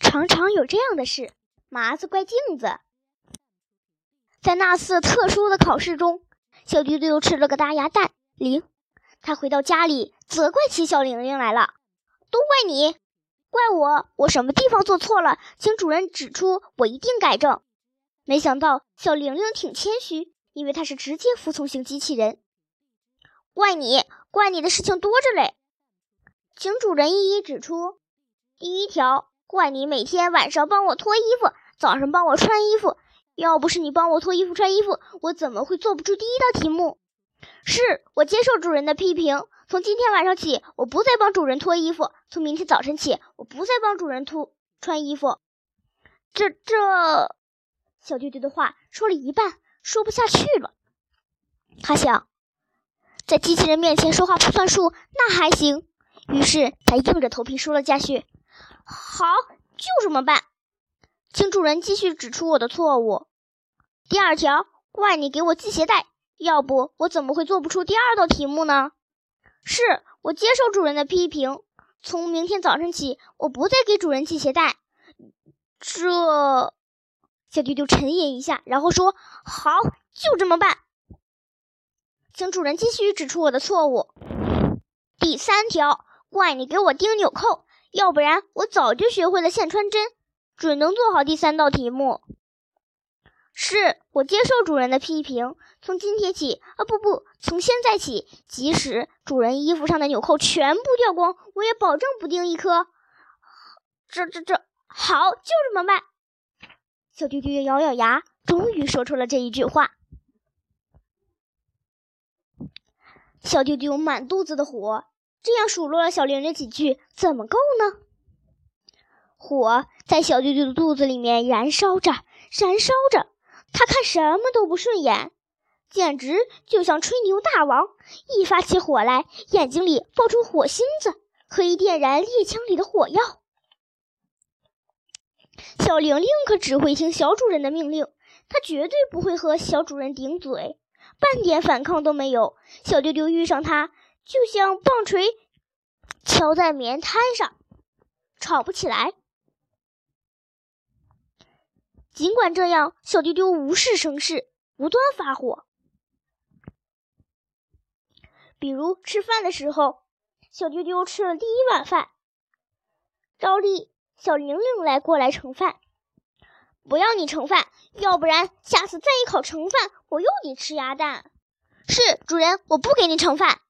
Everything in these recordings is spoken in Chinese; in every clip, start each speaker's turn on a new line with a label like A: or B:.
A: 常常有这样的事，麻子怪镜子。在那次特殊的考试中，小丢丢吃了个大鸭蛋。零，他回到家里，责怪起小玲玲来了：“都怪你，怪我，我什么地方做错了，请主人指出，我一定改正。”没想到小玲玲挺谦虚，因为她是直接服从型机器人。怪你，怪你的事情多着嘞，请主人一一指出。第一条。怪你每天晚上帮我脱衣服，早上帮我穿衣服。要不是你帮我脱衣服、穿衣服，我怎么会做不出第一道题目？是我接受主人的批评。从今天晚上起，我不再帮主人脱衣服。从明天早晨起，我不再帮主人脱穿衣服。这这，小丢丢的话说了一半，说不下去了。他想，在机器人面前说话不算数，那还行。于是他硬着头皮说了下去。好，就这么办，请主人继续指出我的错误。第二条，怪你给我系鞋带，要不我怎么会做不出第二道题目呢？是我接受主人的批评，从明天早晨起，我不再给主人系鞋带。这，小丢丢沉吟一下，然后说：“好，就这么办，请主人继续指出我的错误。”第三条，怪你给我钉纽扣。要不然我早就学会了线穿针，准能做好第三道题目。是我接受主人的批评，从今天起啊，不不，从现在起，即使主人衣服上的纽扣全部掉光，我也保证不钉一颗。这这这，好，就这么办。小丢丢咬咬牙，终于说出了这一句话。小丢丢满肚子的火。这样数落了小玲玲几句，怎么够呢？火在小丢丢的肚子里面燃烧着，燃烧着。他看什么都不顺眼，简直就像吹牛大王。一发起火来，眼睛里爆出火星子，可以点燃猎枪里的火药。小玲玲可只会听小主人的命令，她绝对不会和小主人顶嘴，半点反抗都没有。小丢丢遇上他。就像棒槌敲在棉摊上，吵不起来。尽管这样，小丢丢无事生事，无端发火。比如吃饭的时候，小丢丢吃了第一碗饭，照例小玲玲来过来盛饭，不要你盛饭，要不然下次再一烤盛饭，我又得吃鸭蛋。是主人，我不给你盛饭。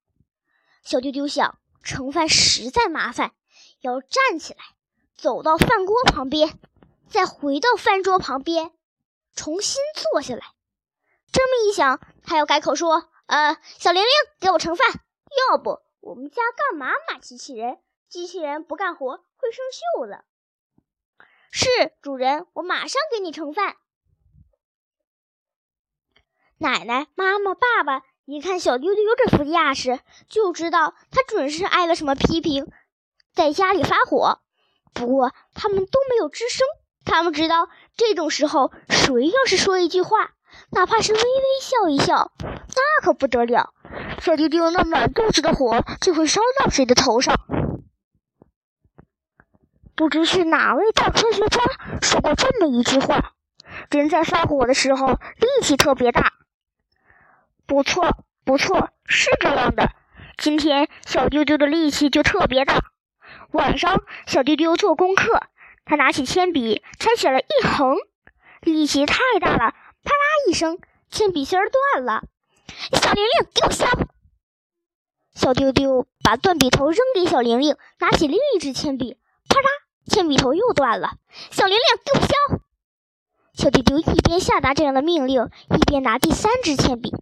A: 小丢丢想盛饭实在麻烦，要站起来走到饭锅旁边，再回到饭桌旁边，重新坐下来。这么一想，他要改口说：“呃，小玲玲，给我盛饭。要不我们家干嘛买机器人？机器人不干活会生锈的。”是主人，我马上给你盛饭。奶奶、妈妈、爸爸。一看小丢丢这副架势，就知道他准是挨了什么批评，在家里发火。不过他们都没有吱声，他们知道这种时候，谁要是说一句话，哪怕是微微笑一笑，那可不得了，小丢丢那满肚子的火就会烧到谁的头上。不知是哪位大科学家说过这么一句话：人在发火的时候，力气特别大。不错，不错，是这样的。今天小丢丢的力气就特别大。晚上，小丢丢做功课，他拿起铅笔，拆写了一横，力气太大了，啪啦一声，铅笔芯儿断了。小玲玲，给我削！小丢丢把断笔头扔给小玲玲，拿起另一支铅笔，啪啦，铅笔头又断了。小玲玲，给我削！小丢丢一边下达这样的命令，一边拿第三支铅笔。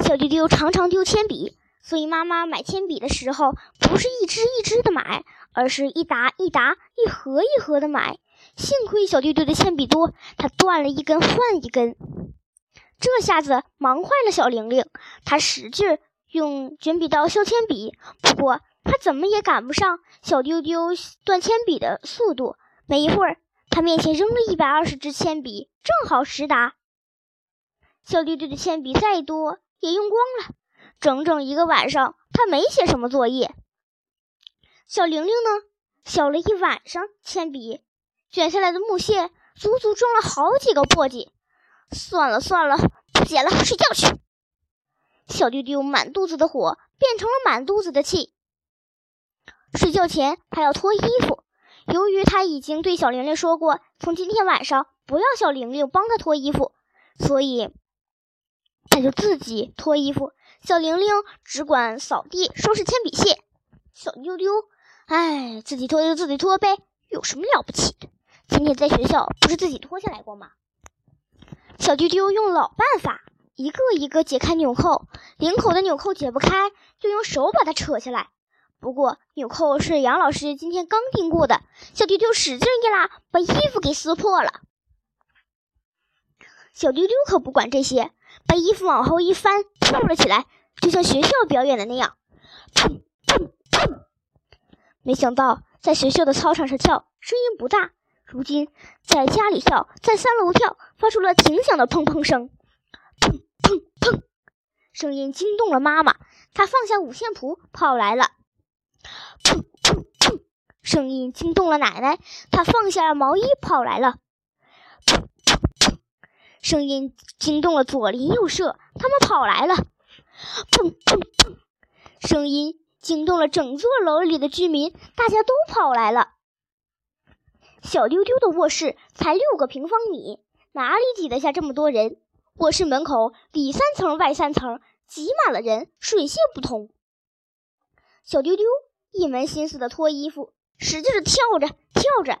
A: 小丢丢常常丢铅笔，所以妈妈买铅笔的时候不是一支一支的买，而是一沓一沓、一盒一盒的买。幸亏小丢丢的铅笔多，他断了一根换一根，这下子忙坏了小玲玲。她使劲用卷笔刀削铅笔，不过她怎么也赶不上小丢丢断铅笔的速度。没一会儿，他面前扔了一百二十支铅笔，正好十沓。小丢丢的铅笔再多。也用光了，整整一个晚上，他没写什么作业。小玲玲呢？削了一晚上铅笔，卷下来的木屑足足装了好几个簸箕。算了算了，不写了，睡觉去。小丢丢满肚子的火变成了满肚子的气。睡觉前还要脱衣服，由于他已经对小玲玲说过，从今天晚上不要小玲玲帮他脱衣服，所以他就自己脱衣服。小玲玲只管扫地、收拾铅笔屑。小丢丢，哎，自己脱就自己脱呗，有什么了不起的？今天在学校不是自己脱下来过吗？小丢丢用老办法，一个一个解开纽扣，领口的纽扣解不开，就用手把它扯下来。不过纽扣是杨老师今天刚钉过的，小丢丢使劲一拉，把衣服给撕破了。小丢丢可不管这些，把衣服往后一翻，跳了起来，就像学校表演的那样，砰砰砰！没想到在学校的操场上跳，声音不大。如今在家里跳，在三楼跳，发出了挺响的砰砰声，砰砰砰，声音惊动了妈妈，她放下五线谱跑来了。砰砰砰，声音惊动了奶奶，她放下了毛衣跑来了。声音惊动了左邻右舍，他们跑来了。砰砰砰，声音惊动了整座楼里的居民，大家都跑来了。小丢丢的卧室才六个平方米，哪里挤得下这么多人？卧室门口里三层外三层，挤满了人，水泄不通。小丢丢一门心思的脱衣服，使劲的跳着跳着，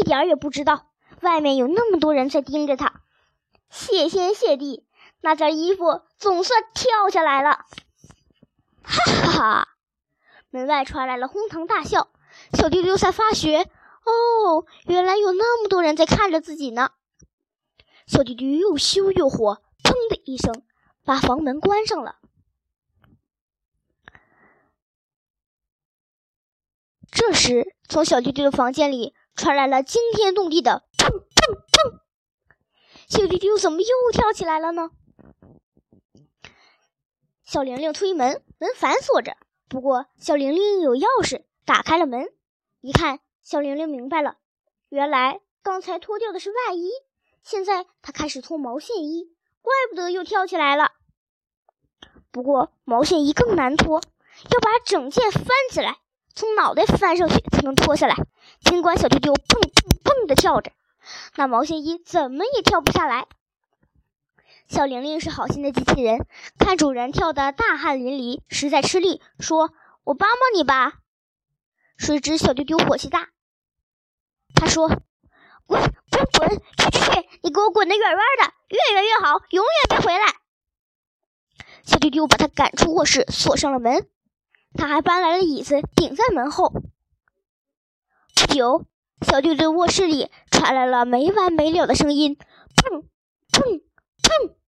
A: 一点也不知道外面有那么多人在盯着他。谢天谢地，那件衣服总算跳下来了！哈哈哈！门外传来了哄堂大笑。小丢丢才发觉。哦，原来有那么多人在看着自己呢！小丢丢又羞又火，砰的一声把房门关上了。这时，从小丢丢的房间里传来了惊天动地的砰砰砰！小丢丢怎么又跳起来了呢？小玲玲推门，门反锁着，不过小玲玲有钥匙，打开了门，一看。小玲玲明白了，原来刚才脱掉的是外衣，现在她开始脱毛线衣，怪不得又跳起来了。不过毛线衣更难脱，要把整件翻起来，从脑袋翻上去才能脱下来。尽管小丢丢蹦蹦蹦的跳着，那毛线衣怎么也跳不下来。小玲玲是好心的机器人，看主人跳得大汗淋漓，实在吃力，说：“我帮帮你吧。”谁知小丢丢火气大。他说：“滚滚滚，去去去！你给我滚得远远的，越远越好，永远别回来！”小丢丢把他赶出卧室，锁上了门。他还搬来了椅子，顶在门后。不久，小绿的卧室里传来了没完没了的声音：砰砰砰！